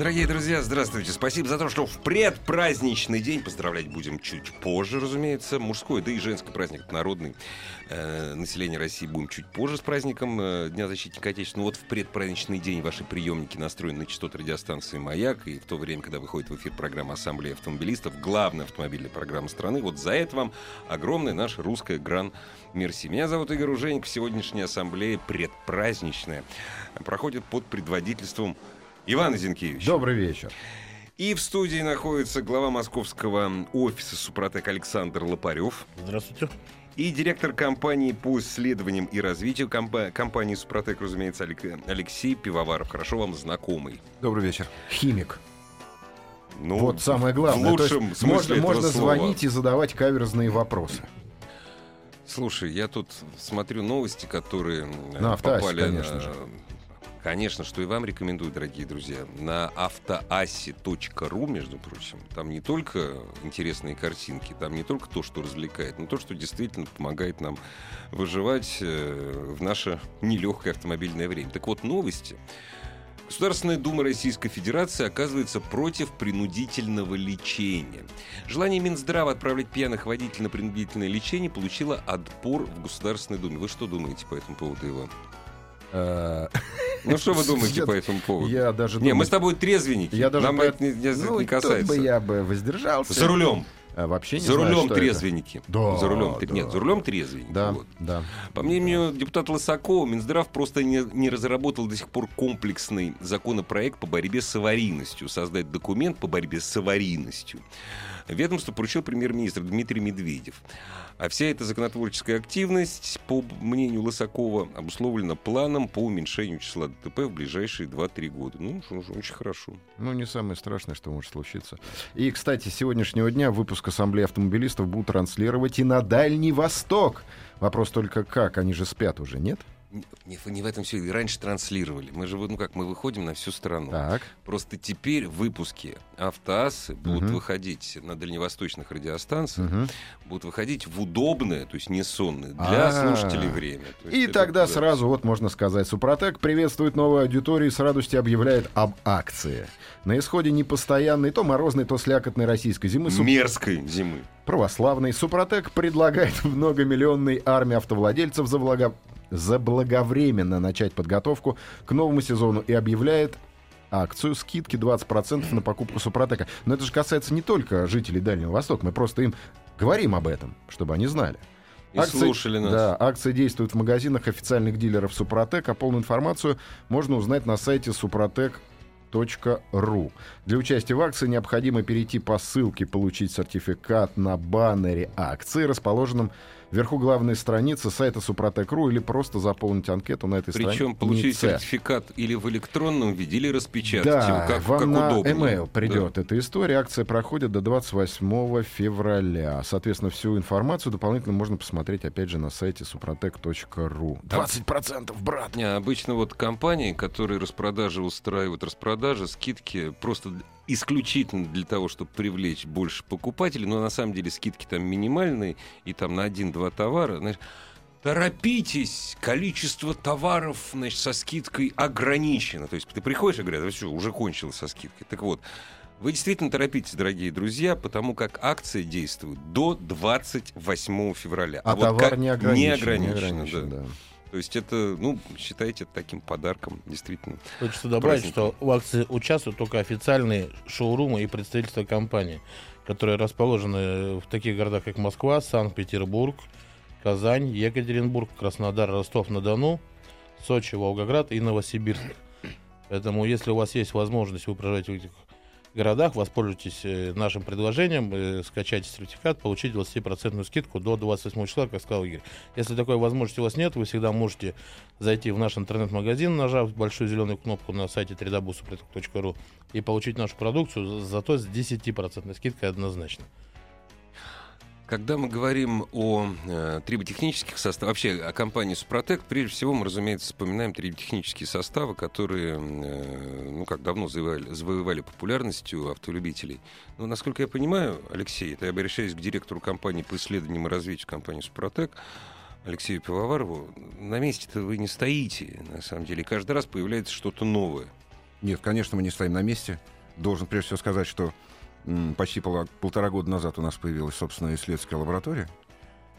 Дорогие друзья, здравствуйте. Спасибо за то, что в предпраздничный день поздравлять будем чуть позже, разумеется. Мужской, да и женский праздник народный. Э, население России будем чуть позже с праздником э, Дня защитника Отечества. Но вот в предпраздничный день ваши приемники настроены на частоты радиостанции «Маяк». И в то время, когда выходит в эфир программа Ассамблея автомобилистов, главная автомобильная программа страны, вот за это вам огромная наша русская гран Мерси. Меня зовут Игорь Уженик. Сегодняшняя ассамблея предпраздничная проходит под предводительством Ивана Зинкевича. Добрый вечер. И в студии находится глава московского офиса «Супротек» Александр Лопарев. Здравствуйте. И директор компании по исследованиям и развитию комп- компании «Супротек», разумеется, Алексей Пивоваров. Хорошо вам знакомый. Добрый вечер. Химик. Ну, вот самое главное. В лучшем есть смысле можно, этого можно слова. звонить и задавать каверзные вопросы. Слушай, я тут смотрю новости, которые э, На автоассе, попали конечно на- же. Конечно, что и вам рекомендую, дорогие друзья. На автоассе.ру, между прочим, там не только интересные картинки, там не только то, что развлекает, но то, что действительно помогает нам выживать э, в наше нелегкое автомобильное время. Так вот, новости. Государственная Дума Российской Федерации оказывается против принудительного лечения. Желание Минздрава отправлять пьяных водителей на принудительное лечение получило отпор в Государственной Думе. Вы что думаете по этому поводу, Иван? Э, Ну что вы думаете по этому поводу? Я даже Не, мы с тобой трезвенники. Я даже Нам это не, ну, касается. я бы воздержался. За рулем. А, вообще не За знаю, рулем это. трезвенники. Да, за рулем. да. Нет, за рулем трезвенники. Да, вот. да. По мнению депутата Лысакова, Минздрав просто не, не разработал до сих пор комплексный законопроект по борьбе с аварийностью, создать документ по борьбе с аварийностью. Ведомство поручил премьер-министр Дмитрий Медведев. А вся эта законотворческая активность, по мнению Лысакова, обусловлена планом по уменьшению числа ДТП в ближайшие 2-3 года. Ну, очень хорошо. Ну, не самое страшное, что может случиться. И, кстати, с сегодняшнего дня выпуск Ассамблеи автомобилистов будут транслировать и на Дальний Восток. Вопрос только как? Они же спят уже, нет? Не, не в этом все. Раньше транслировали. Мы же, ну как, мы выходим на всю страну. Так. Просто теперь выпуски автоассы будут Мгм. выходить на дальневосточных радиостанциях, Мгм. будут выходить в удобное, то есть не сонное, для А. слушателей время. То есть И это, тогда да. сразу, вот можно сказать, Супротек приветствует новую аудиторию и с радостью объявляет об акции. На исходе непостоянной, то морозной, то слякотной российской зимы Суп- мерзкой зимы. православный Супротек предлагает многомиллионной армии автовладельцев заблаго- заблаговременно начать подготовку к новому сезону и объявляет акцию скидки 20% на покупку Супротека. Но это же касается не только жителей Дальнего Востока. Мы просто им говорим об этом, чтобы они знали. И слушали нас. Да, акция действует в магазинах официальных дилеров Супротек, а полную информацию можно узнать на сайте супротек.ру. Для участия в акции необходимо перейти по ссылке «Получить сертификат» на баннере акции, расположенном вверху главной страницы сайта Супротек.ру или просто заполнить анкету на этой Причем получить странице. сертификат или в электронном виде, или распечатать Да, его, как, вам как на удобнее. email придет эта история. Акция проходит до 28 февраля. Соответственно, всю информацию дополнительно можно посмотреть, опять же, на сайте suprotec.ru. 20% брат! Не, обычно вот компании, которые распродажи устраивают, распродажи, скидки просто исключительно для того, чтобы привлечь больше покупателей, но на самом деле скидки там минимальные, и там на один-два товара, знаешь, торопитесь, количество товаров, значит, со скидкой ограничено. То есть ты приходишь и говорят, «Да все, уже кончилось со скидкой. Так вот, вы действительно торопитесь, дорогие друзья, потому как акция действует до 28 февраля. А, вот товар как- не ограничен. Не ограничено, не ограничен, да. да. То есть это, ну, считайте это таким подарком, действительно. Хочется добавить, Праздники. что в акции участвуют только официальные шоурумы и представительства компании, которые расположены в таких городах, как Москва, Санкт-Петербург, Казань, Екатеринбург, Краснодар, Ростов-на-Дону, Сочи, Волгоград и Новосибирск. Поэтому, если у вас есть возможность, вы проживаете в этих городах, воспользуйтесь э, нашим предложением, э, скачайте сертификат, получите 20% скидку до 28 числа, как сказал Игорь. Если такой возможности у вас нет, вы всегда можете зайти в наш интернет-магазин, нажав большую зеленую кнопку на сайте www.suprotec.ru и получить нашу продукцию, зато с 10% скидкой однозначно. Когда мы говорим о э, триботехнических составах, вообще о компании Супротек, прежде всего мы, разумеется, вспоминаем триботехнические составы, которые, э, ну, как давно завоевали, завоевали популярность у автолюбителей. Но, насколько я понимаю, Алексей, это я обращаюсь к директору компании по исследованиям и развитию компании Супротек, Алексею Пивоварову, на месте-то вы не стоите, на самом деле. Каждый раз появляется что-то новое. Нет, конечно, мы не стоим на месте. Должен прежде всего сказать, что почти пол, полтора года назад у нас появилась собственная исследовательская лаборатория,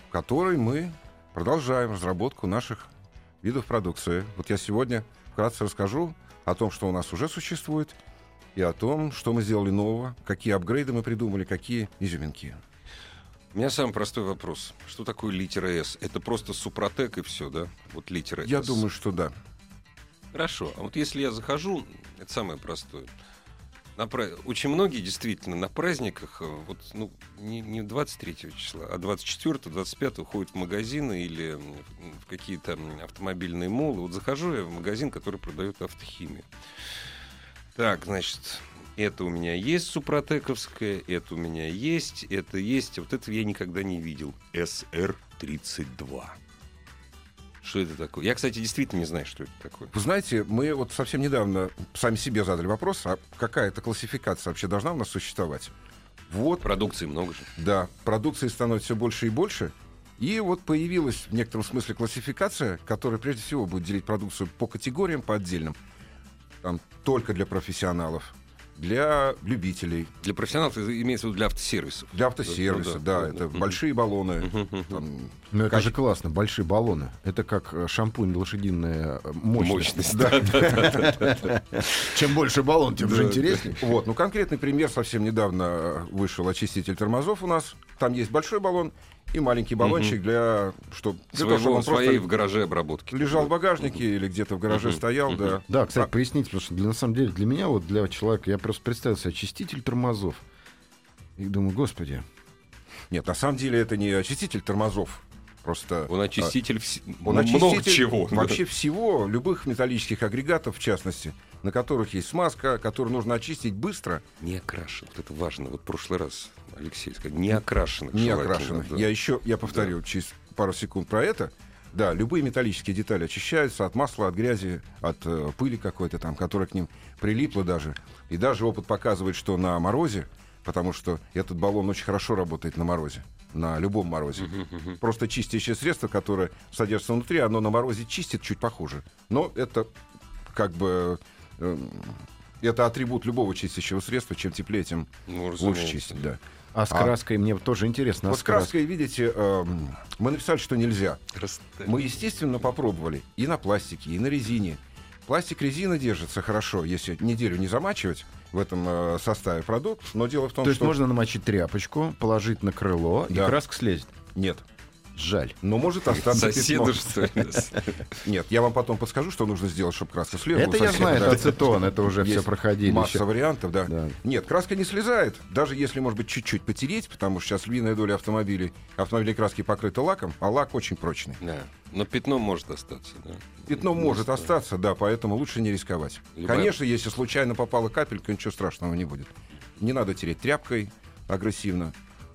в которой мы продолжаем разработку наших видов продукции. Вот я сегодня вкратце расскажу о том, что у нас уже существует, и о том, что мы сделали нового, какие апгрейды мы придумали, какие изюминки. У меня самый простой вопрос. Что такое литера «С»? Это просто супротек и все, да? Вот литера Я «С». думаю, что да. Хорошо. А вот если я захожу, это самое простое. На. Очень многие действительно на праздниках, э, вот, ну, не, не 23 числа, а 24-25 ходят в магазины или в какие-то автомобильные молы. Вот захожу я в магазин, который продает автохимию. Так, значит, это у меня есть супротековское, это у меня есть, это есть, а вот этого я никогда не видел. СР-32. Что это такое? Я, кстати, действительно не знаю, что это такое. Вы знаете, мы вот совсем недавно сами себе задали вопрос, а какая-то классификация вообще должна у нас существовать? Вот. Продукции много же. Да, продукции становится все больше и больше. И вот появилась в некотором смысле классификация, которая прежде всего будет делить продукцию по категориям, по отдельным. Там только для профессионалов, для любителей. Для профессионалов имеется в виду для автосервисов. Для автосервиса, да. да, да это да. большие баллоны. Там, ну, это же классно, большие баллоны. Это как э, шампунь лошадиная э, мощность. Да. Чем больше баллон, тем же интереснее. Вот, ну конкретный пример. Совсем недавно э, вышел очиститель тормозов у нас. Там есть большой баллон, и маленький баллончик угу. для, что, для Своего, того, чтобы он своей в гараже обработки. Лежал в багажнике угу. или где-то в гараже угу. стоял, угу. да. Да, кстати, а... поясните, потому что для, на самом деле для меня, вот для человека, я просто представил себе очиститель тормозов. И думаю, господи. Нет, на самом деле это не очиститель тормозов. Просто он очиститель, а, вс... он очиститель много чего. Вообще всего, любых металлических агрегатов, в частности, на которых есть смазка, которую нужно очистить быстро. Не окрашен. Вот это важно. Вот в прошлый раз Алексей сказал, не окрашенных. Не окрашенных. Да. Я еще, я повторю да. через пару секунд про это. Да, любые металлические детали очищаются от масла, от грязи, от э, пыли какой-то там, которая к ним прилипла даже. И даже опыт показывает, что на морозе, потому что этот баллон очень хорошо работает на морозе, на любом морозе. Просто чистящее средство, которое содержится внутри, оно на морозе чистит чуть похуже. Но это как бы э, это атрибут любого чистящего средства. Чем теплее, тем ну, лучше чистить. Да. А с а краской а, мне тоже интересно. Вот а с краской, видите, э, мы написали, что нельзя. Мы, естественно, попробовали и на пластике, и на резине. Пластик, резина держится хорошо, если неделю не замачивать в этом э, составе продукт. Но дело в том, То что... есть можно намочить тряпочку, положить на крыло, да. и краска слезет? Нет. Жаль. Но может остаться Соседу, что ли? Нет, я вам потом подскажу, что нужно сделать, чтобы краска слезла. Это я знаю, это ацетон, это уже все проходили. Масса вариантов, да. Нет, краска не слезает, даже если, может быть, чуть-чуть потереть, потому что сейчас львиная доля автомобилей, автомобилей краски покрыта лаком, а лак очень прочный. Да. Но пятно может остаться, да? Пятно может остаться, да, поэтому лучше не рисковать. Конечно, если случайно попала капелька, ничего страшного не будет. Не надо тереть тряпкой агрессивно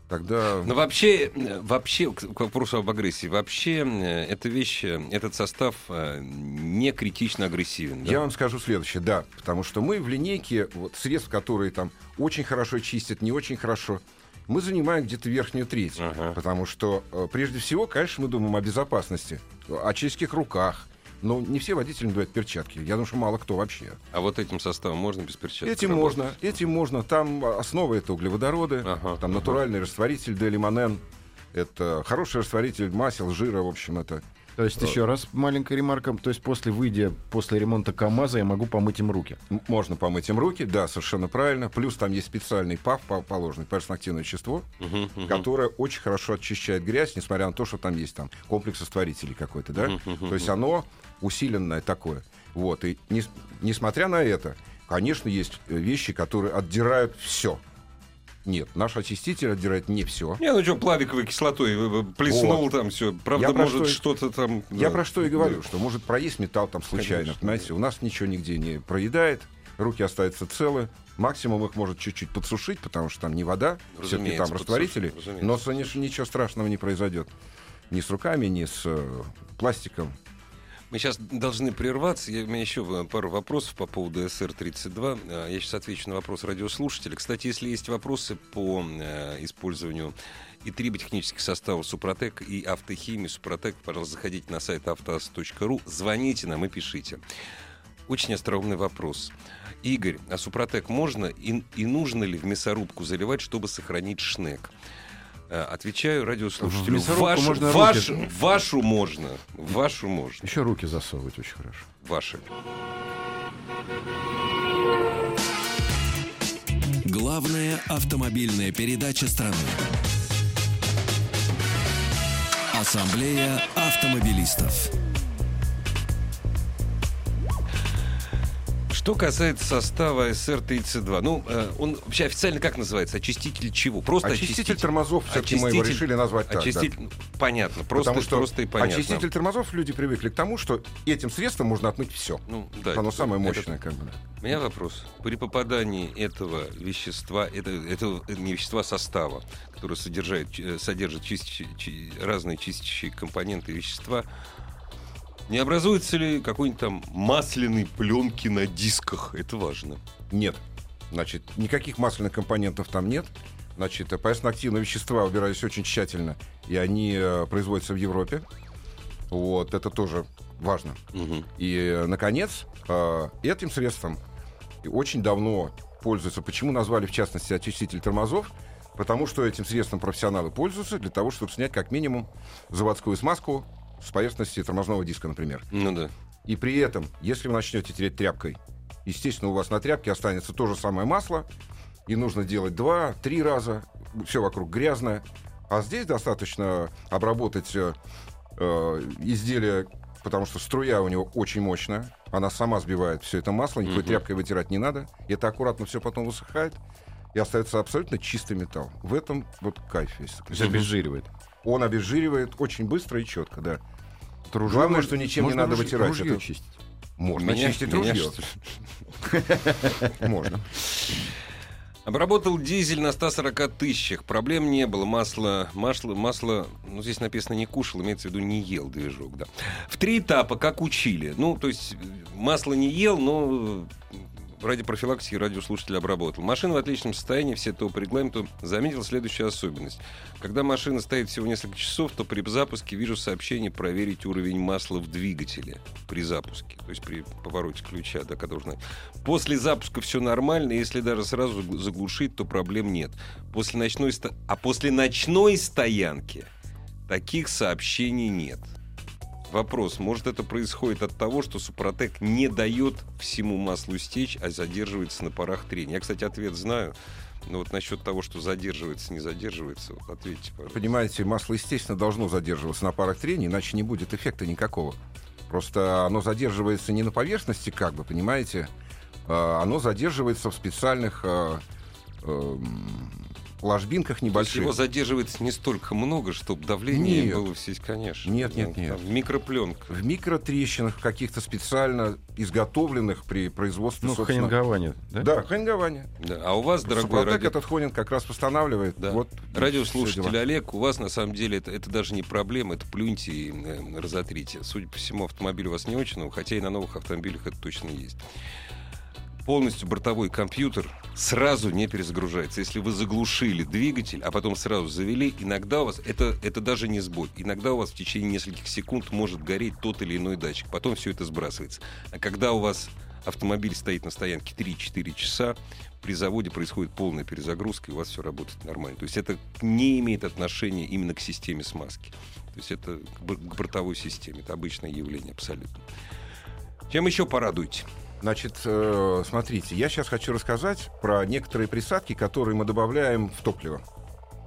тогда... Но вообще, вообще, к вопросу об агрессии, вообще э, эта вещь, э, этот состав э, не критично агрессивен. Да? Я вам скажу следующее, да, потому что мы в линейке вот, средств, которые там очень хорошо чистят, не очень хорошо, мы занимаем где-то верхнюю треть. Ага. Потому что, прежде всего, конечно, мы думаем о безопасности, о чистых руках, но не все водители надевают перчатки. Я думаю, что мало кто вообще. А вот этим составом можно без перчаток? Этим работать? можно, этим можно. Там основа это углеводороды, ага, там ага. натуральный растворитель делимонен. Это хороший растворитель масел, жира, в общем, это то есть, еще раз маленькая ремарка. То есть, после выйдя, после ремонта КАМАЗа, я могу помыть им руки? Можно помыть им руки, да, совершенно правильно. Плюс там есть специальный ПАВ, положенный, персональное вещество, uh-huh, uh-huh. которое очень хорошо очищает грязь, несмотря на то, что там есть там комплекс растворителей какой-то, да. Uh-huh, uh-huh. То есть, оно усиленное такое. Вот, и не, несмотря на это, Конечно, есть вещи, которые отдирают все. Нет, наш очиститель отдирает не все. Не, ну что, плавиковой кислотой плеснул вот. там все. Правда, я может что-то там... Я да. про что и говорю, что может проесть металл там случайно. Конечно, понимаете, да. у нас ничего нигде не проедает, руки остаются целы. Максимум их может чуть-чуть подсушить, потому что там не вода, все-таки там растворители. Но ничего страшного не произойдет. Ни с руками, ни с э, пластиком. Мы сейчас должны прерваться. Я, у меня еще пару вопросов по поводу СР-32. А, я сейчас отвечу на вопрос радиослушателя. Кстати, если есть вопросы по э, использованию и триботехнических составов Супротек и автохимии Супротек, пожалуйста, заходите на сайт автоаз.ру, звоните нам и пишите. Очень остроумный вопрос. Игорь, а Супротек можно и, и нужно ли в мясорубку заливать, чтобы сохранить шнек? Э, отвечаю радиослушателю. Вашу, можно ваш, руки... вашу можно. Вашу можно. Еще руки засовывать очень хорошо. Ваши. Главная автомобильная передача страны. Ассамблея автомобилистов. Что касается состава СР-32, ну, э, он вообще официально как называется? Очиститель чего? Просто очиститель, очиститель тормозов, все-таки мы его решили назвать так. Очиститель, да. Понятно, просто, Потому что просто и понятно. Очиститель тормозов люди привыкли к тому, что этим средством можно отмыть все. Ну, да, Оно это, самое мощное, это, как бы. У меня вопрос. При попадании этого вещества, это, этого не вещества, а состава, который содержит, э, содержит чистящие, разные чистящие компоненты вещества, не образуется ли какой-нибудь там масляной пленки на дисках? Это важно. Нет. Значит, никаких масляных компонентов там нет. Значит, поясно-активные вещества убирались очень тщательно, и они э, производятся в Европе. Вот, это тоже важно. Угу. И, э, наконец, э, этим средством очень давно пользуются. Почему назвали, в частности, очиститель тормозов? Потому что этим средством профессионалы пользуются для того, чтобы снять как минимум заводскую смазку с поверхности тормозного диска, например. Ну да. И при этом, если вы начнете тереть тряпкой, естественно, у вас на тряпке останется то же самое масло, и нужно делать два-три раза, все вокруг грязное. А здесь достаточно обработать э, э, изделие, потому что струя у него очень мощная, она сама сбивает все это масло, никакой угу. тряпкой вытирать не надо. Это аккуратно все потом высыхает, и остается абсолютно чистый металл. В этом вот кайф есть обезжиривает. Он обезжиривает очень быстро и четко, да. Ружье Главное, что ничем не надо ружье, вытирать. Ружье это... чистить. Можно меня, чистить меня ружье. Можно. Обработал дизель на 140 тысячах. Проблем не было. Масло, масло, масло, ну, здесь написано не кушал, имеется в виду не ел движок, да. В три этапа, как учили. Ну, то есть масло не ел, но ради профилактики радиослушатель обработал. Машина в отличном состоянии, все то по регламенту. Заметил следующую особенность. Когда машина стоит всего несколько часов, то при запуске вижу сообщение проверить уровень масла в двигателе при запуске. То есть при повороте ключа, да, уже... После запуска все нормально, если даже сразу заглушить, то проблем нет. После ночной... А после ночной стоянки таких сообщений нет. Вопрос, может это происходит от того, что Супротек не дает всему маслу стечь, а задерживается на парах трения? Я, кстати, ответ знаю. Но вот насчет того, что задерживается, не задерживается, вот ответьте, пожалуйста. Понимаете, масло, естественно, должно задерживаться на парах трения, иначе не будет эффекта никакого. Просто оно задерживается не на поверхности, как бы, понимаете, а оно задерживается в специальных а, эм, ложбинках небольших. его задерживается не столько много, чтобы давление нет. было здесь, конечно. Нет, нет, нет. Там, микропленка. В микротрещинах каких-то специально изготовленных при производстве, ну, собственно... хонингование, да? Да, хонингование. Да. А у вас, дорогой Супротек ради... этот хонинг как раз восстанавливает. Да. Вот Радиослушатель Олег, у вас на самом деле это, это даже не проблема, это плюньте и э, разотрите. Судя по всему, автомобиль у вас не очень, хотя и на новых автомобилях это точно есть полностью бортовой компьютер сразу не перезагружается. Если вы заглушили двигатель, а потом сразу завели, иногда у вас, это, это даже не сбой, иногда у вас в течение нескольких секунд может гореть тот или иной датчик, потом все это сбрасывается. А когда у вас автомобиль стоит на стоянке 3-4 часа, при заводе происходит полная перезагрузка, и у вас все работает нормально. То есть это не имеет отношения именно к системе смазки. То есть это к бортовой системе. Это обычное явление абсолютно. Чем еще порадуйте? Значит, э, смотрите, я сейчас хочу рассказать про некоторые присадки, которые мы добавляем в топливо.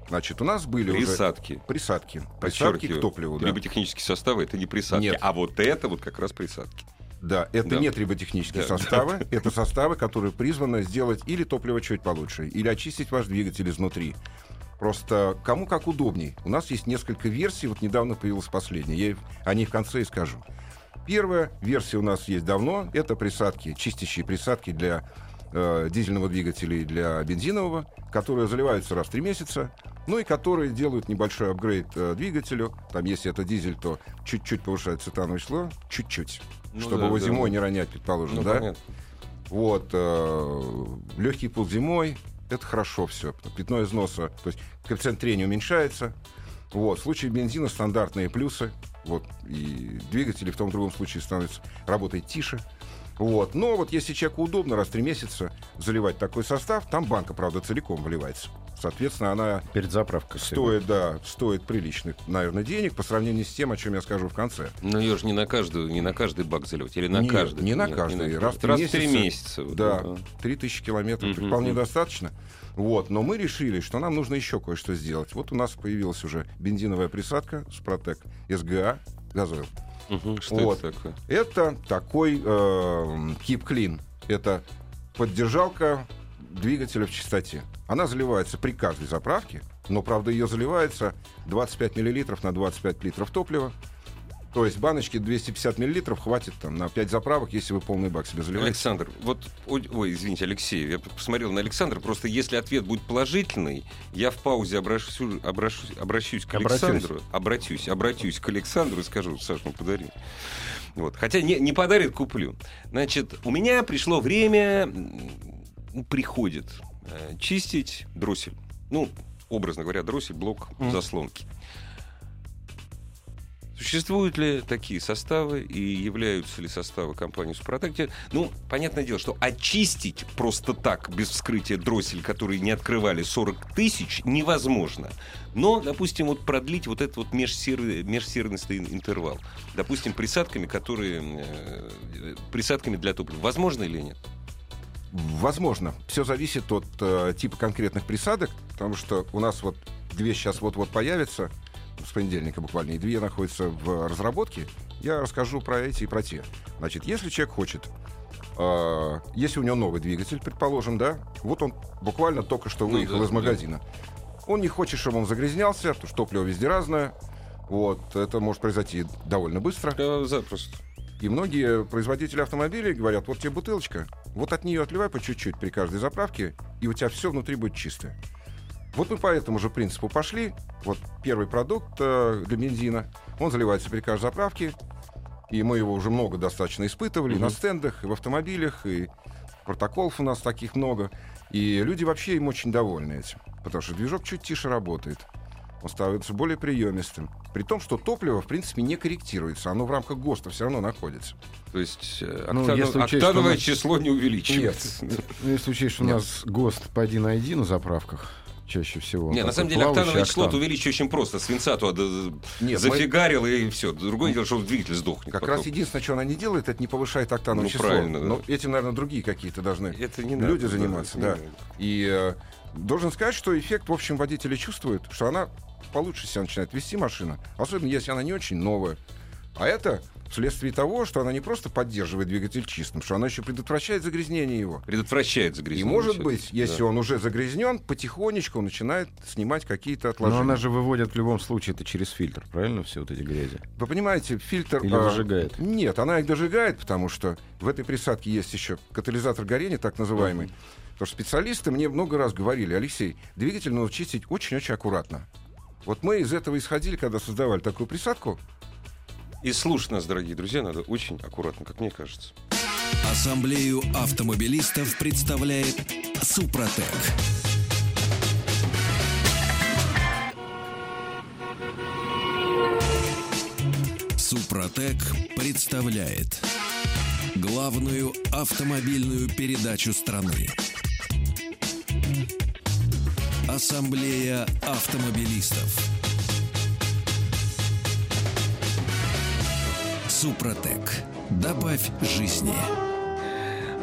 Значит, у нас были присадки. уже... Присадки. Присадки к топливу, да. Либо составы, это не присадки. Нет. А вот это вот как раз присадки. Да, это Да. не триботехнические Да, составы, это составы, которые призваны сделать или топливо чуть получше, или очистить ваш двигатель изнутри. Просто кому как удобней. У нас есть несколько версий, вот недавно появилась последняя, я о ней в конце и скажу. Первая версия у нас есть давно, это присадки, чистящие присадки для э, дизельного двигателя и для бензинового, которые заливаются раз в три месяца, ну и которые делают небольшой апгрейд э, двигателю. Там, если это дизель, то чуть-чуть повышает цетановое число, чуть-чуть, Ну чтобы да, его да. зимой не ронять, предположим, Ну, да? понятно. Вот, легкий пул зимой, это хорошо все. Пятно износа, то есть коэффициент трения уменьшается. Вот, в случае бензина стандартные плюсы. Вот, и двигатели в том и другом случае становятся, работает тише. Вот. Но вот если человеку удобно раз в три месяца заливать такой состав, там банка, правда, целиком выливается. Соответственно, она Перед заправкой. всегда. стоит, да, стоит приличных, наверное, денег по сравнению с тем, о чем я скажу в конце. Но ее же не на каждую, не на каждый бак заливать, или на Нет, каждый. не на каждый. Раз в три Раз в три месяца. месяца. вот, Да, да. 3000 километров Мгм, вполне мгм. достаточно. Вот, но мы решили, что нам нужно еще кое-что сделать. Вот у нас появилась уже бензиновая присадка Спротек СГА газойл. Мгм, Что Вот. это такое? Это такой э, Clean. Это поддержалка двигателя в чистоте. Она заливается при каждой заправке, но, правда, ее заливается 25 миллилитров на 25 литров топлива. То есть баночки 250 миллилитров хватит там на 5 заправок, если вы полный бак себе заливаете. Александр, вот, ой, ой, извините, Алексей, я посмотрел на Александра, просто если ответ будет положительный, я в паузе обращусь, обращусь, обращусь к. Александру, обратюсь, обратюсь к Александру и скажу, Саш, ну подари. Вот. Хотя не, не подарит, куплю. Значит, у меня пришло время, приходит э, чистить дроссель. Ну, образно говоря, дроссель, блок Мгм. заслонки. Существуют ли такие составы и являются ли составы компании Супротек? Ну, понятное дело, что очистить просто так, без вскрытия дроссель, которые не открывали 40 тысяч, невозможно. Но, допустим, вот продлить вот этот вот межсерый, межсерностный интервал. Допустим, присадками, которые... э, присадками для топлива. Возможно или нет? Возможно. Все зависит от э, типа конкретных присадок, потому что у нас вот две сейчас вот-вот появятся, с понедельника буквально, и две находятся в разработке. Я расскажу про эти и про те. Значит, если человек хочет, э, если у него новый двигатель, предположим, да, вот он буквально только что Ну выехал да, из да. магазина. Он не хочет, чтобы он загрязнялся, потому что топливо везде разное. Вот, это может произойти довольно быстро. Да, запросто. И многие производители автомобилей говорят, вот тебе бутылочка, вот от нее отливай по чуть-чуть при каждой заправке, и у тебя все внутри будет чистое. Вот мы по этому же принципу пошли. Вот первый продукт э, для бензина, он заливается при каждой заправке, и мы его уже много достаточно испытывали Мгм. на стендах, и в автомобилях, и протоколов у нас таких много. И люди вообще им очень довольны этим, потому что движок чуть тише работает. Он становится более приемистым. При том, что топливо, в принципе, не корректируется. Оно в рамках ГОСТа все равно находится. То есть э, Ну, если учесть, октановое нас- число не увеличивается. Ну, если учесть, что у Нет. нас ГОСТ по 1.1 на заправках чаще всего. Не, на самом деле октановое число октан. увеличить очень просто. Свинца туда Нет, мы- зафигарил и все. Другое дело, что двигатель сдохнет. Как потом. раз единственное, что она не делает, это не повышает октановое Ну, число. правильно, да. Но этим, наверное, другие какие-то должны Это не люди надо, заниматься, да. надо. И э, должен сказать, что эффект, в общем, водители чувствуют, что она получше себя начинает вести машина, особенно если она не очень новая. А это вследствие того, что она не просто поддерживает двигатель чистым, что она еще предотвращает загрязнение его. Предотвращает И загрязнение. может всё-таки. быть, если Да. он уже загрязнен, потихонечку он начинает снимать какие-то Но отложения. она же выводит в любом случае это через фильтр, правильно, все вот эти грязи? Вы понимаете, фильтр... Или а, выжигает? Нет, она их дожигает, потому что в этой присадке есть еще катализатор горения, так называемый. Потому что специалисты мне много раз говорили, Алексей, двигатель нужно чистить очень-очень аккуратно. Вот мы из этого исходили, когда создавали такую присадку. И слушать нас, дорогие друзья, надо очень аккуратно, как мне кажется. Ассамблею автомобилистов представляет Супротек. Супротек представляет главную автомобильную передачу страны. Ассамблея автомобилистов. Супротек. Добавь жизни.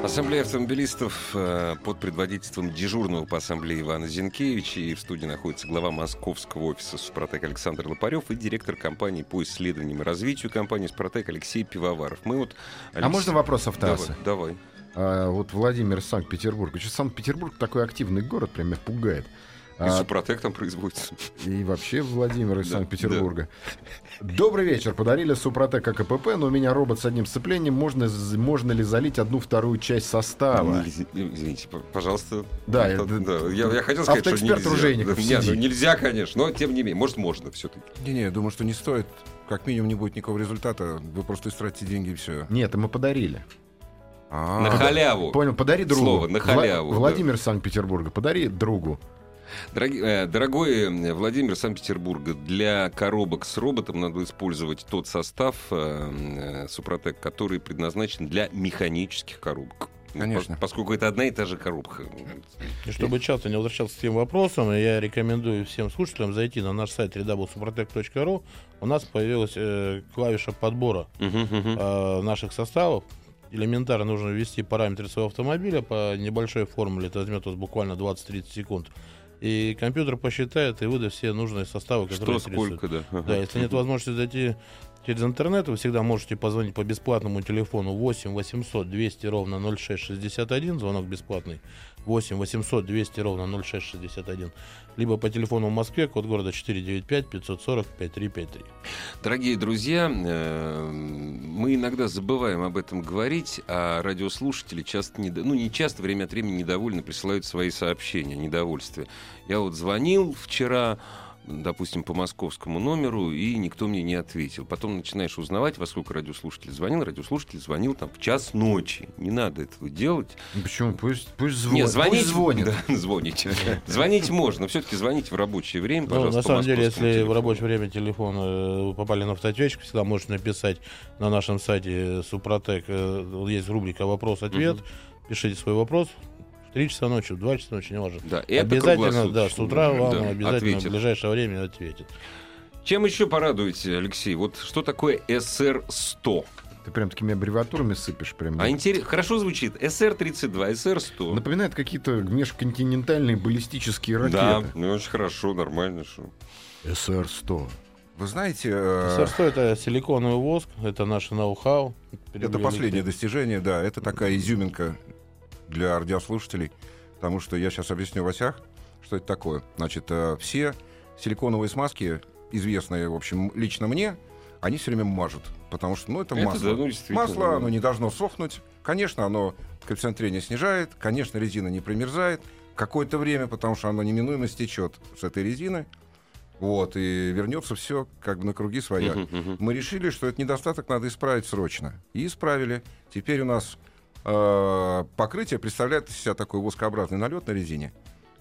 Ассамблея автомобилистов э, под предводительством дежурного по ассамблее Ивана Зинкевича. И в студии находится глава московского офиса «Супротек» Александр Лопарев и директор компании по исследованиям и развитию компании «Супротек» Алексей Пивоваров. Мы вот, А можно вопрос автоассы? Давай, давай. А, вот Владимир из Санкт-Петербурга. Что Санкт-Петербург такой активный город, прям меня пугает. И А, «Супротек» там производится. и вообще Владимир из Да, Санкт-Петербурга. Добрый вечер. Подарили Супротек АКПП, но у меня робот с одним сцеплением. Можно, можно ли залить одну-вторую часть состава? Нельзя- Извините, пожалуйста. Да, Это- это- да. Я, я хотел сказать, что нельзя. Ружейников, нет, ну нельзя, конечно, но тем не менее, может, можно все-таки. Не-не, я думаю, что не стоит. Как минимум не будет никакого результата. Вы просто истратите деньги и все. Нет, мы подарили. На халяву. Понял, подари другу. Слово, на Вла- халяву, да. Владимир из Санкт-Петербурга, подари другу. Дороги- э, дорогой э, Владимир Санкт-Петербурга, для коробок с роботом надо использовать тот состав э, э, Супротек, который предназначен для механических коробок. Конечно. пос- Поскольку это одна и та же коробка. И чтобы часто не возвращаться к тем вопросам, я рекомендую всем слушателям зайти на наш сайт www.suprotec.ru. У нас появилась э, клавиша подбора э, наших составов. Элементарно нужно ввести параметры своего автомобиля по небольшой формуле. Это возьмет у вас буквально 20-30 секунд. И компьютер посчитает и выдаст все нужные составы, которые Что, интересуют. сколько, да. Ага. Да, если нет возможности зайти через интернет, вы всегда можете позвонить по бесплатному телефону 8 800 200 ровно 0661, звонок бесплатный, 8 800 200 ровно 0661, либо по телефону в Москве, код города 495 540 5353. Дорогие друзья, э, мы иногда забываем об этом говорить, а радиослушатели часто, недо- ну не часто, время от времени недовольны, присылают свои сообщения, недовольствие. Я вот звонил вчера, допустим, по московскому номеру, и никто мне не ответил. Потом начинаешь узнавать, во сколько радиослушатель звонил. Радиослушатель звонил там в час ночи. Не надо этого делать. Ну, Почему? Пусть, пусть, звон- Нет, звонить, пусть звонит. Да, звоните. Звонить можно, но все-таки звоните в рабочее время, Ну, пожалуйста. на по самом деле, если в телефону. рабочее время телефона э, попали на автоответчик, всегда можете написать на нашем сайте Супротек. э, Есть рубрика «Вопрос-ответ». Пишите свой вопрос. В 3 часа ночи, в 2 часа ночи, неважно. Да, и это обязательно, да, с утра вам Да, обязательно ответит. в ближайшее время ответит. Чем еще порадуете, Алексей? Вот что такое СР-100? Ты прям такими аббревиатурами сыпешь. Прям. А интерес... Хорошо звучит. СР-32, СР-100. Напоминает какие-то межконтинентальные баллистические Да, ракеты. ну очень хорошо, нормально. Что. СР-100. Вы знаете, э, Сорство это силиконовый воск, это наше ноу-хау. это последнее достижение, да. Это такая изюминка для радиослушателей. Потому что я сейчас объясню в осях, что это такое. Значит, э, все силиконовые смазки, известные, в общем, лично мне, они все время мажут. Потому что, ну, это, Это масло. да, ну, масло, да. оно не должно сохнуть. Конечно, оно коэффициент трения снижает. Конечно, резина не примерзает. Какое-то время, потому что оно неминуемо стечет с этой резины. Вот, и вернется все как бы на круги своя. Мгм, мгм. Мы решили, что этот недостаток надо исправить срочно. И исправили. Теперь у нас покрытие представляет из себя такой воскообразный налет на резине.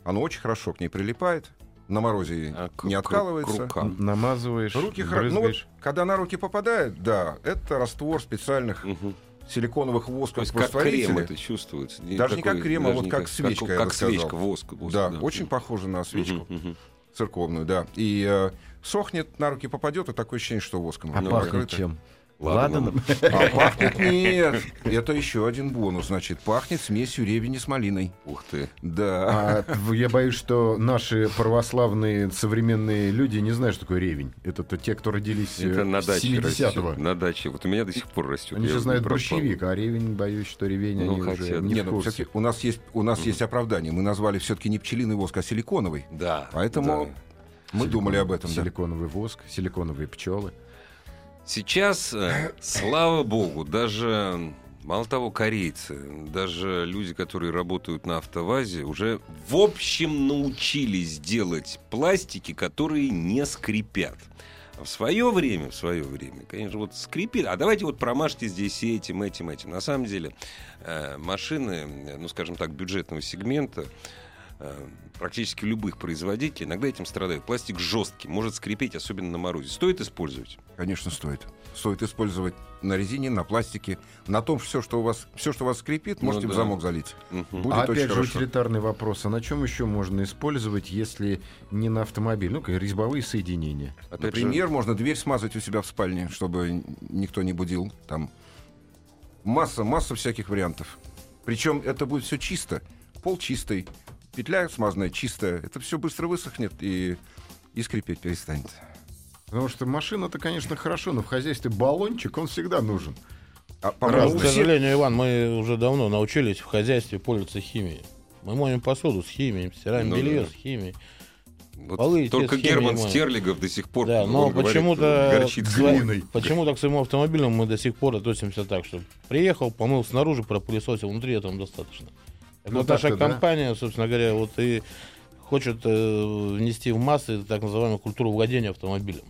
Оно очень хорошо к ней прилипает. На морозе А к- не откалывается. к рукам. Намазываешь, Руки хоро- Ну, вот, когда на руки попадает, да, это раствор специальных Мгм. силиконовых То восков есть как крем это чувствуется. Даже не как крем, а вот не как свечка, я Как, сказал. свечка, воск. воск, Да, очень похоже на свечку мгм. церковную, да. И э, сохнет, на руки попадет, и такое ощущение, что воском. А пахнет чем? Ладаном. А пахнет нет. Это еще один бонус. Значит, пахнет смесью ревени с малиной. Ух ты. Да. А я боюсь, что наши православные современные люди не знают, что такое ревень. Это-то те, кто родились э, Это на с даче 70-го. растет. На даче. Вот у меня до сих пор растет. Они Я же знают борщевик, а ревень, боюсь, что ревень Ну, они хотя, уже да. не Не, в ну, курсе. всё-таки у нас есть у нас есть оправдание. Мы назвали все-таки не пчелиный воск, а силиконовый. Да. Поэтому да. мы думали об этом. да. Силиконовый воск, силиконовые пчелы. Сейчас, э, слава богу, даже мало того, корейцы, даже люди, которые работают на автовазе, уже в общем научились делать пластики, которые не скрипят. А в свое время, в свое время, конечно, вот скрипит. А давайте вот промажьте здесь этим, этим, этим. На самом деле э, машины, э, ну, скажем так, бюджетного сегмента, практически любых производителей, иногда этим страдают. Пластик жесткий, может скрипеть, особенно на морозе. Стоит использовать? Конечно, стоит. Стоит использовать на резине, на пластике, на том, все, что у вас, все, что у вас скрипит, Ну можете в да. замок залить. Мгм. Будет а очень опять же, хорошо. утилитарный вопрос. А на чем еще можно использовать, если не на автомобиль? Ну-ка, резьбовые соединения. Опять же, Например, можно дверь смазать у себя в спальне, чтобы никто не будил. Там масса, масса всяких вариантов. Причем это будет все чисто. Пол чистый, петля смазанная чистая. Это все быстро высохнет и, и скрипеть перестанет. Потому что машина-то, конечно, хорошо, но в хозяйстве баллончик, он всегда нужен. А, Ну, к сожалению, Иван, мы уже давно научились в хозяйстве пользоваться химией. Мы моем посуду с химией, стираем Ну белье да. с химией. Вот Полы только Герман моем. Стерлигов до сих пор Да, но говорит, почему-то глиной. почему-то к своему автомобилю мы до сих пор относимся так, что приехал, помыл снаружи, пропылесосил внутри, этого достаточно. Ну, вот наша так-то да. компания, собственно говоря, вот и хочет э, внести в массы так называемую культуру владения автомобилем.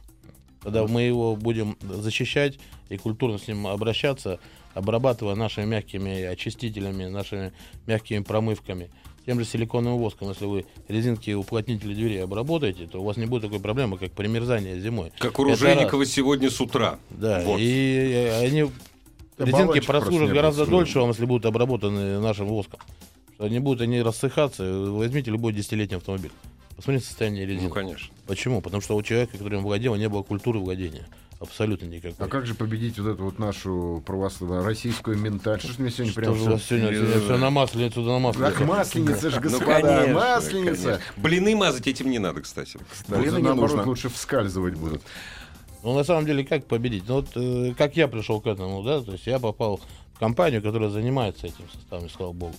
Когда мы его будем защищать и культурно с ним обращаться, обрабатывая нашими мягкими очистителями, нашими мягкими промывками, тем же силиконовым воском, если вы резинки уплотнители дверей обработаете, то у вас не будет такой проблемы, как примерзание зимой. Как у Ружейникова сегодня с утра. Да, Вот. и они резинки прослужат гораздо дольше вам, если будут обработаны нашим воском. Они будут они рассыхаться. Возьмите любой десятилетний автомобиль. Посмотрите состояние резины. Ну, конечно. Почему? Потому что у человека, который им владел, не было культуры владения. Абсолютно никакой. А как же победить вот эту вот нашу православную российскую ментальность? Что ж мне сегодня прям Что у вас всё- сегодня, сегодня все на масленицу да на масленицу. Ах, масленица же, Ну, господа, конечно, масленица. конечно. Блины мазать этим не надо, кстати. Блин, Блины не наоборот, нужно. лучше вскальзывать будут. Ну, на самом деле, как победить? Ну, вот э, как я пришел к этому, да, то есть я попал в компанию, которая занимается этим составом, слава богу.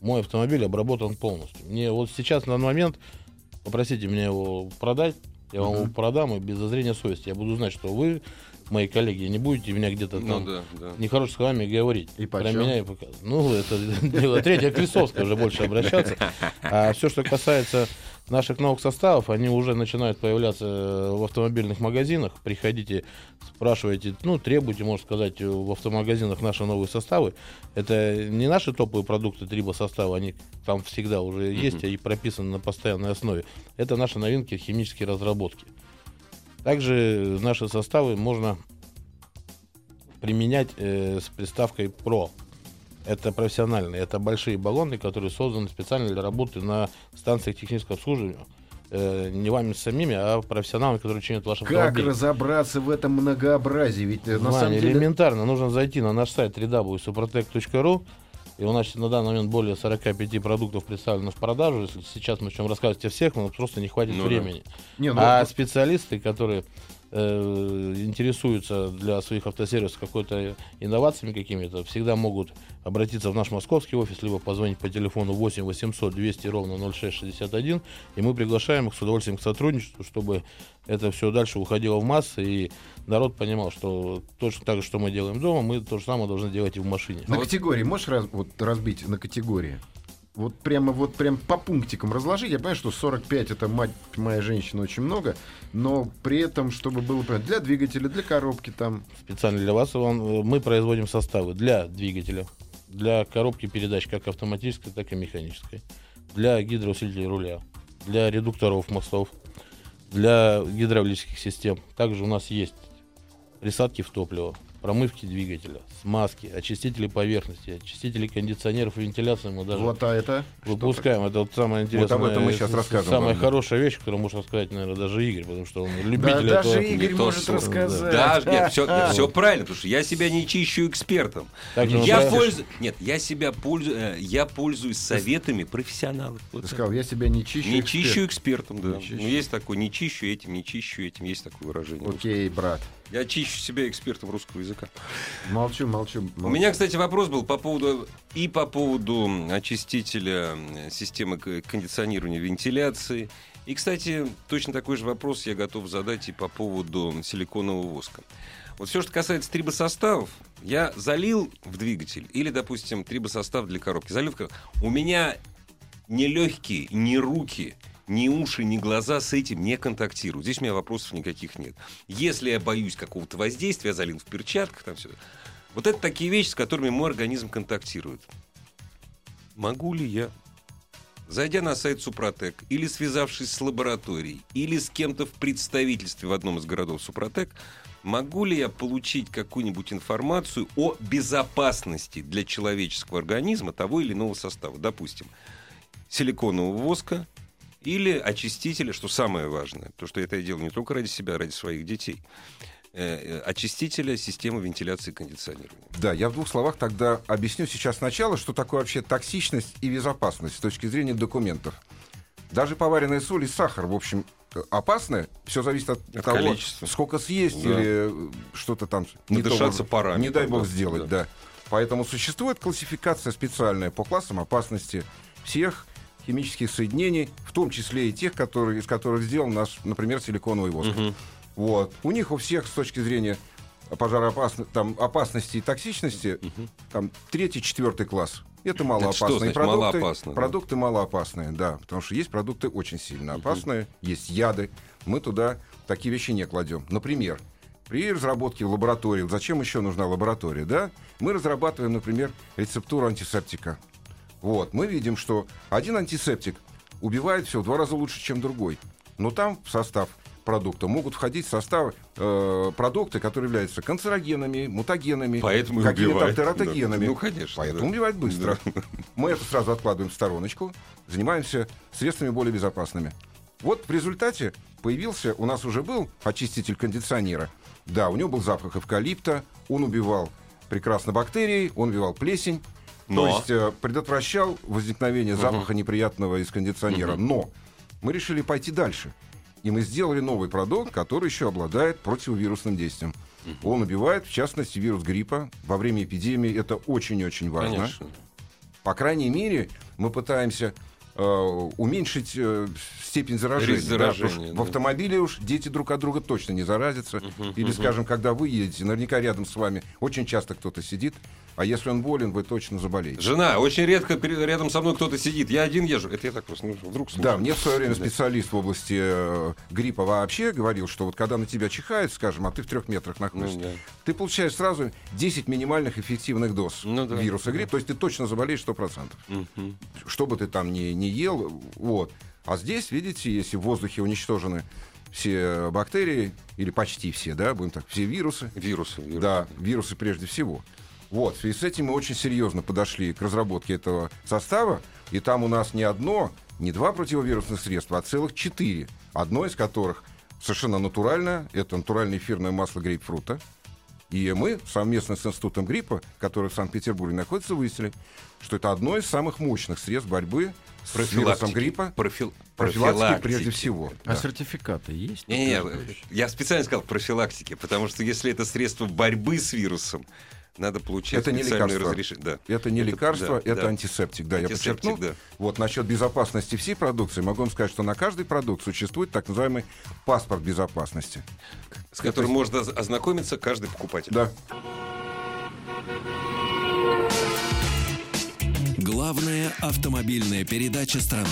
Мой автомобиль обработан полностью. Мне вот сейчас, на данный момент, попросите меня его продать, я вам его продам, и без зазрения совести. Я буду знать, что вы, мои коллеги, не будете меня где-то Ну там да, да. нехорошими словами говорить. И про почем? меня и показывать. Ну, это дело третье, к Лисовской уже больше обращаться. А все, что касается наших новых составов, они уже начинают появляться э, в автомобильных магазинах. Приходите, спрашивайте, ну, требуйте, можно сказать, в автомагазинах наши новые составы. Это не наши топовые продукты триба состава, они там всегда уже есть и прописаны на постоянной основе. Это наши новинки, химические разработки. Также наши составы можно применять э, с приставкой PRO. Это профессиональные, это большие баллоны, которые созданы специально для работы на станциях технического обслуживания. Э, не вами самими, а профессионалами, которые чинят ваши Как разобраться в этом многообразии? Ведь э, на Ваня, самом деле... элементарно. Нужно зайти на наш сайт www.suprotec.ru и у нас на данный момент более 45 продуктов представлено в продажу. Если сейчас мы начнем рассказывать о всех, нам просто не хватит Ну да. времени. Не, ну, а вот- специалисты, которые интересуются для своих автосервисов какой-то инновациями какими-то, всегда могут обратиться в наш московский офис, либо позвонить по телефону 8 800 200 ровно 0661, и мы приглашаем их с удовольствием к сотрудничеству, чтобы это все дальше уходило в массы, и народ понимал, что точно так же, что мы делаем дома, мы то же самое должны делать и в машине. На категории можешь раз- вот, разбить на категории? Вот прямо вот прям по пунктикам разложить. Я понимаю, что 45 это мать моя женщина очень много, но при этом, чтобы было понятно, для двигателя, для коробки там. специально для вас Иван, э, мы производим составы для двигателя, для коробки передач как автоматической, так и механической, для гидроусилителей руля, для редукторов мостов, для гидравлических систем. Также у нас есть присадки в топливо, промывки двигателя, смазки, очистители поверхности, очистители кондиционеров и вентиляции мы даже Вот а это. выпускаем. Это вот самая интересная, об этом мы сейчас расскажем самая вам. хорошая вещь, которую может рассказать, наверное, даже Игорь, потому что он Да, любитель даже этого. Игорь Не то может рассказать. Да, нет, все, все правильно, потому что я себя не чищу экспертом. Также мы Я пользуюсь, нет, я себя пользую, э, я пользуюсь советами профессионалов. Вот Ты так. сказал, я себя не чищу. Не эксперт. чищу экспертом, да. Не чищу. Ну, есть такое, не чищу этим, не чищу этим, есть такое выражение. Окей, брат. Я чищу себя экспертом русского языка. Молчу, молчу. У молчу. меня, кстати, вопрос был по поводу и по поводу очистителя системы кондиционирования вентиляции. И, кстати, точно такой же вопрос я готов задать и по поводу силиконового воска. Вот все, что касается трибосоставов, я залил в двигатель или, допустим, трибосостав для коробки. Залил в коробку. У меня ни легкие, ни руки, ни уши, ни глаза с этим не контактируют. Здесь у меня вопросов никаких нет. Если я боюсь какого-то воздействия, я залил в перчатках, там все. Вот это такие вещи, с которыми мой организм контактирует. Могу ли я, зайдя на сайт Супротек, или связавшись с лабораторией, или с кем-то в представительстве в одном из городов Супротек, могу ли я получить какую-нибудь информацию о безопасности для человеческого организма того или иного состава? Допустим, силиконового воска или очистителя, что самое важное, то что это я делаю не только ради себя, а ради своих детей, э, очистителя системы вентиляции и кондиционирования. Да, я в двух словах тогда объясню сейчас сначала, что такое вообще токсичность и безопасность с точки зрения документов. Даже поваренная соль и сахар, в общем, э, опасны. Все зависит от, От того, количества. сколько съесть Да. или э, что-то там не может- парами, Не дай бог да, сделать, да. Поэтому существует классификация специальная по классам опасности всех химических соединений, в том числе и тех, которые, из которых сделан наш, например, силиконовый воск. Вот. У них у всех с точки зрения пожароопасности, там, опасности и токсичности, там третий, четвертый класс. Это малоопасные значит продукты. малоопасно, да? продукты малоопасные, да. Потому что есть продукты очень сильно опасные, есть яды. Мы туда такие вещи не кладем. Например, при разработке в лаборатории, зачем еще нужна лаборатория, да? Мы разрабатываем, например, рецептуру антисептика. Вот, мы видим, что один антисептик убивает все в два раза лучше, чем другой. Но там в состав продукта могут входить в состав э, продукты, которые являются канцерогенами, мутагенами, Поэтому какими-то тератогенами. Да. Ну, конечно, Поэтому да. убивает быстро. Мы это сразу откладываем в стороночку, занимаемся средствами более безопасными. Вот в результате появился, у нас уже был очиститель кондиционера. Да, у него был запах эвкалипта, он убивал прекрасно бактерии, он убивал плесень, Но. то есть э, предотвращал возникновение запаха неприятного из кондиционера. Но мы решили пойти дальше. И мы сделали новый продукт, который еще обладает противовирусным действием. Он убивает, в частности, вирус гриппа. Во время эпидемии это очень-очень важно. Конечно. По крайней мере, мы пытаемся э, уменьшить э, степень заражения. Да, заражения, что да. В автомобиле уж дети друг от друга точно не заразятся. Или, скажем, когда вы едете, наверняка рядом с вами очень часто кто-то сидит, а если он болен, вы точно заболеете. Жена, очень редко рядом со мной кто-то сидит. Я один езжу. Это я так просто, ну, вдруг слышу. Да, мне в свое время специалист в области э, гриппа вообще говорил, что вот когда на тебя чихают, скажем, а ты в трех метрах находишься, Ну да. ты получаешь сразу 10 минимальных эффективных доз Ну да. вируса гриппа, то есть ты точно заболеешь 100%. Мгм. Что бы ты там ни, ни ел, вот. А здесь, видите, если в воздухе уничтожены все бактерии, или почти все, да, будем так, все вирусы, Вирусы. вирусы. да, вирусы прежде всего. Вот, в связи с этим мы очень серьезно подошли к разработке этого состава, и там у нас не одно, не два противовирусных средства, а целых четыре. Одно из которых совершенно натуральное, это натуральное эфирное масло грейпфрута. И мы совместно с Институтом гриппа, который в Санкт-Петербурге находится, выяснили, что это одно из самых мощных средств борьбы с вирусом гриппа. Профил- Профилактики прежде всего. А да. сертификаты есть? Не-не, я специально сказал профилактики, потому что если это средство борьбы с вирусом, надо получать Это не лекарство. разрешение. Да. Это не лекарство, да, это да. антисептик. Да, Антисептик, я подчеркну. да. Вот насчет безопасности всей продукции могу вам сказать, что на каждый продукт существует так называемый паспорт безопасности. С которым можно оз- ознакомиться каждый покупатель. Да. Главная автомобильная передача страны.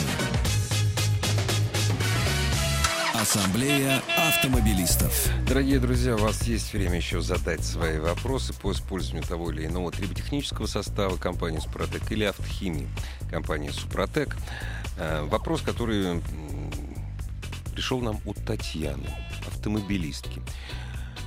Ассамблея автомобилистов. Дорогие друзья, у вас есть время еще задать свои вопросы по использованию того или иного триботехнического состава компании «Супротек» или автохимии компании «Супротек». Э, Вопрос, который пришел нам от Татьяны, автомобилистки.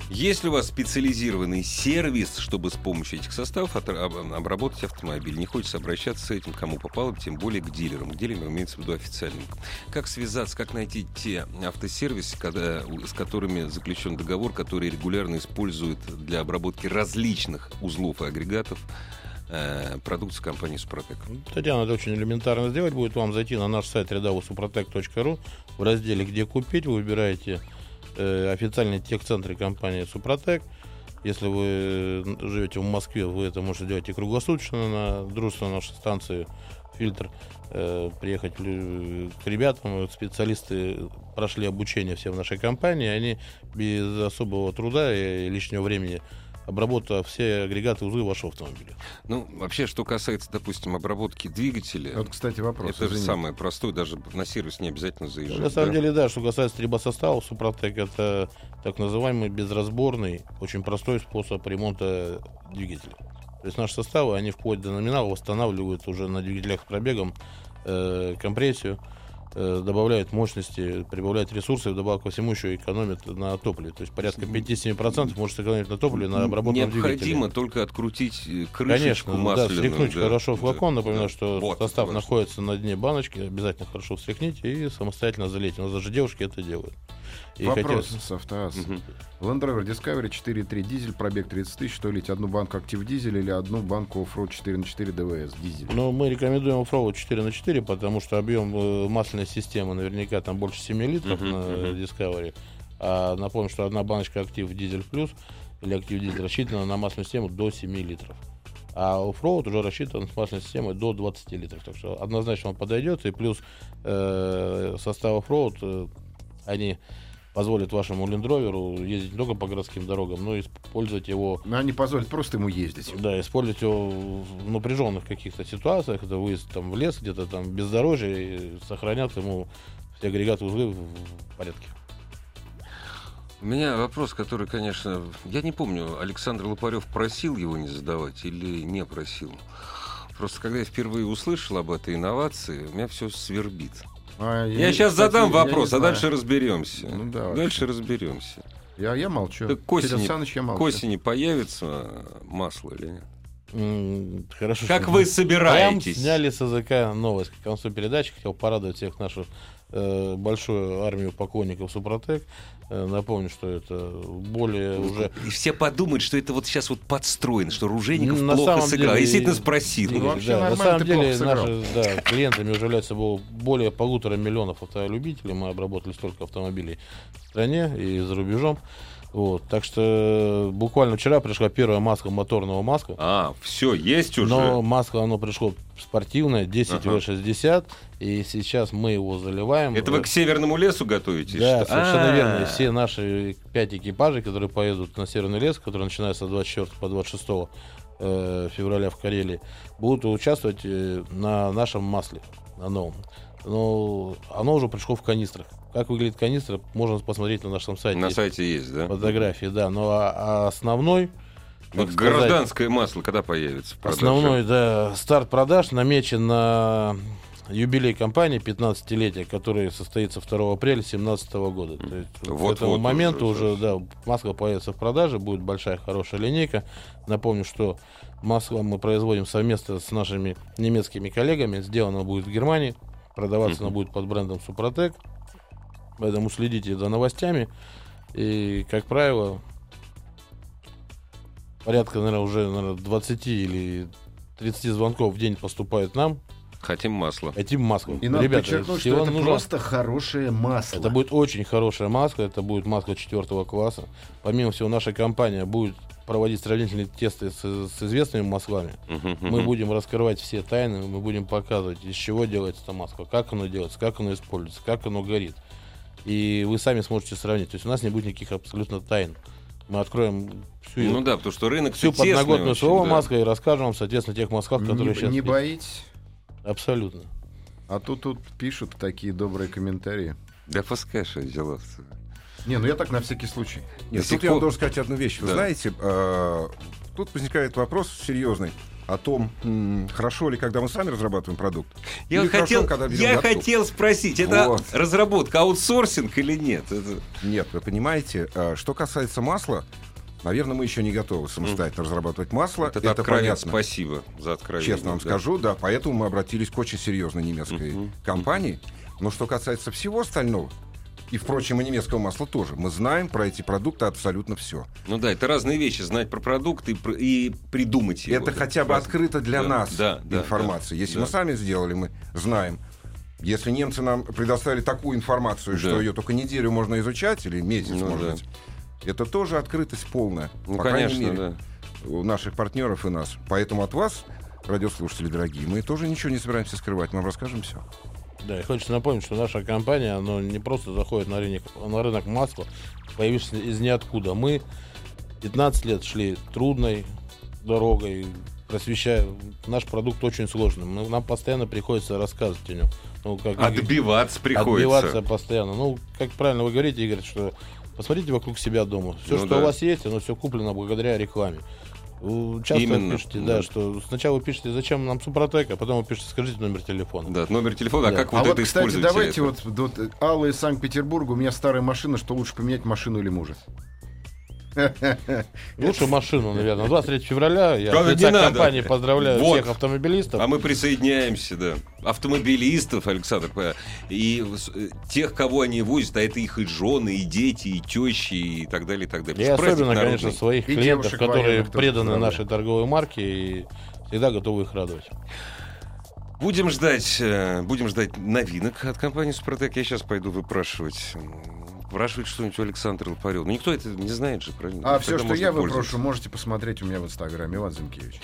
Есть ли у вас специализированный сервис, чтобы с помощью этих составов обработать автомобиль? Не хочется обращаться с этим, кому попало, тем более к дилерам. К дилерам имеется в виду официальным. Как связаться, как найти те автосервисы, когда- с которыми заключен договор, который регулярно используют для обработки различных узлов и агрегатов э, продукции компании «Супротек»? Татьяна, это очень элементарно сделать будет. Вам зайти на наш сайт рядовуsuprotec.ru в разделе «Где купить» вы выбираете э, официальные техцентры компании «Супротек». Если вы живете в Москве, вы это можете делать и круглосуточно на дружественной нашей станции «Фильтр». Э, приехать э, к ребятам, специалисты прошли обучение все в нашей компании, они без особого труда и лишнего времени обработав все агрегаты узлы вашего автомобиля. Ну, вообще, что касается, допустим, обработки двигателя, Вот, кстати, вопрос. это же самое простое, даже на сервис не обязательно заезжать. Ну, на самом да? деле, да, что касается трибосоставов, Супротек это так называемый безразборный, очень простой способ ремонта двигателя. То есть наши составы, они вплоть до номинала восстанавливают уже на двигателях с пробегом э, компрессию, добавляют мощности, прибавляют ресурсы, вдобавок ко всему еще экономят на топливе. То есть порядка 57% может сэкономить на топливе на обработанном Необходимо двигателе. только открутить э, крышечку Конечно, да, масляную. встряхнуть да, хорошо флакон. да, Напоминаю, да. что Вот, состав важно. находится на дне баночки. Обязательно хорошо встряхните и самостоятельно залейте. У нас даже девушки это делают. И Вопрос хотелось- с автоаз. Land Rover Discovery 4.3 дизель, пробег 30 тысяч, что лить одну банку актив дизель или одну банку Offroad 4 на 4 ДВС дизель? Ну, мы рекомендуем Offroad 4 на 4, потому что объем э, масляной системы наверняка там больше 7 литров на. Discovery. А напомню, что одна баночка актив дизель плюс или актив дизель рассчитана на масляную систему до 7 литров. А Offroad уже рассчитан с масляной системой до 20 литров. Так что однозначно он подойдет. И плюс э, состав Offroad, э, они позволят вашему Rover ездить не только по городским дорогам, но и использовать его Ну, Они позволят просто ему ездить. да, использовать его в напряженных каких-то ситуациях, это выезд там, в лес, где-то там бездорожье, и сохранят ему все агрегаты узлы в, в порядке. У меня вопрос, который, конечно, я не помню, Александр Лопарев просил его не задавать или не просил. Просто когда я впервые услышал об этой инновации, у меня все свербит. А, Я, не- сейчас кстати, задам я вопрос, а дальше разберемся. Ну да, дальше разберемся. Я, я молчу. Так к осени- Саныч, я К молчу. осени появится масло или нет? Хорошо. Как что вы Прям собираетесь? сняли с языка новость к концу передачи. Хотел порадовать всех нашу э, большую армию поклонников Супротек. Э, напомню, что это более уже... И все подумают, что это вот сейчас вот подстроено, что Ружейников На плохо самом сыграл. деле- Действительно спросил. Ну, Игорь, вообще да, на самом деле наши да, клиентами являются бо- более полутора миллионов автолюбителей. Мы обработали столько автомобилей в стране и за рубежом. Вот, так что буквально вчера пришла первая маска моторного маска. А, все, есть уже. Но масло оно пришло спортивное, 10 Ага. В60, и сейчас мы его заливаем. Это вы Э, к северному лесу готовитесь? Да, что? совершенно А, верно. И все наши пять экипажей, которые поедут на Северный лес, который начинается с 24 по 26 э, февраля в Карелии, будут участвовать э, на нашем масле, новом. Но оно уже пришло в канистрах. Как выглядит канистра, можно посмотреть на нашем сайте. На сайте есть, да? Фотографии, да. Но а- а основной Вот так сказать, гражданское масло когда появится? Основной, да, старт продаж намечен на юбилей компании 15-летия, который состоится 2 апреля 2017 года. То есть вот к этому уже моменту уже, совсем. да, масло появится в продаже, будет большая хорошая линейка. Напомню, что масло мы производим совместно с нашими немецкими коллегами. Сделано будет в Германии, продаваться оно будет под брендом Супротек. Поэтому следите за новостями. И, как правило, порядка, наверное, уже наверное, 20 или 30 звонков в день поступает нам. Хотим масло. Хотим маску. И надо Ребята, подчеркнуть, что это нужно- просто хорошее масло. это будет очень хорошая маска, это будет маска четвертого класса. Помимо всего, наша компания будет проводить сравнительные тесты с, с известными маслами. Мгм, Мы будем раскрывать все тайны, мы будем показывать, из чего делается эта маска, как оно делается, как оно используется, как оно горит. И вы сами сможете сравнить. То есть у нас не будет никаких абсолютно тайн. Мы откроем всю, Ну да, потому что рынок всю подноготную очень, своего да. маска и расскажем вам, соответственно, тех масках, которые не, сейчас не боитесь? Абсолютно. А тут тут пишут такие добрые комментарии. Да пускай что дела. Не, ну я так на всякий случай. Нет, До тут сих я вам должен сказать одну вещь. Вы Да. знаете, э, тут возникает вопрос серьезный о том, м, хорошо ли, когда мы сами разрабатываем продукт. Я или хотел, хорошо, когда я готов. хотел спросить, это Вот. разработка, аутсорсинг или нет? Это- Нет, вы понимаете, э, что касается масла, наверное, мы еще не готовы самостоятельно разрабатывать масло. Это, Это, откровенно. понятно. Спасибо за откровение. Честно вам да. скажу, да, поэтому мы обратились к очень серьезной немецкой Мгм. компании. Но что касается всего остального, и, впрочем, и немецкого масла тоже, мы знаем про эти продукты абсолютно все. Ну да, это разные вещи, знать про продукт и, и придумать его. Это хотя бы Разные. открыто для Да, нас да, да, информация. да, Если да. мы сами сделали, мы знаем. Если немцы нам предоставили такую информацию, Да. что ее только неделю можно изучать, или месяц, Ну может да. Это тоже открытость полная. Ну, по крайней конечно, мере, да. у наших партнеров и нас. Поэтому от вас, радиослушатели дорогие, мы тоже ничего не собираемся скрывать, мы вам расскажем все. Да, и хочется напомнить, что наша компания, она не просто заходит на рынок, на рынок масла, появившись из ниоткуда. Мы 15 лет шли трудной дорогой, просвещая. Наш продукт очень сложный. Мы- нам постоянно приходится рассказывать о нем. Ну, как, Отбиваться приходится. Отбиваться постоянно. Ну, как правильно вы говорите, Игорь, что посмотрите вокруг себя дома. Все, Ну что да. у вас есть, оно все куплено благодаря рекламе. Часто Именно, пишете, да. да, что сначала вы пишете, зачем нам Супротек, а потом вы пишете, скажите номер телефона. Да, номер телефона, а Да. как а вот вот, это кстати, использовать? давайте вот, вот Алла из Санкт-Петербурга. У меня старая машина, что лучше поменять машину или мужа? Лучше машину, наверное. 23 февраля я Да, от лица компании поздравляю Вот. всех автомобилистов. А мы присоединяемся, да. Автомобилистов, Александр, п- и э, тех, кого они возят, а это их и жены, и дети, и тещи, и так далее, и так далее. И особенно, конечно, своих И клиентов, девушек которые преданы нашей торговой марке и всегда готовы их радовать. Будем ждать, э, будем ждать новинок от компании Супротек. Я сейчас пойду выпрашивать. М, Выпрашивать что-нибудь у Александра Лопарева. Ну, никто это не знает же, правильно? А все, что я выпрошу, можете посмотреть у меня в Инстаграме. Иван Зинкевич.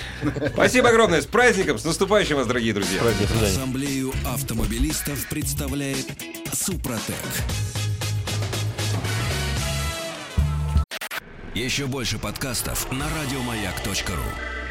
Спасибо огромное. С праздником, с наступающим вас, дорогие друзья. Ассамблею автомобилистов представляет Супротек. Еще больше подкастов на радиомаяк.ру.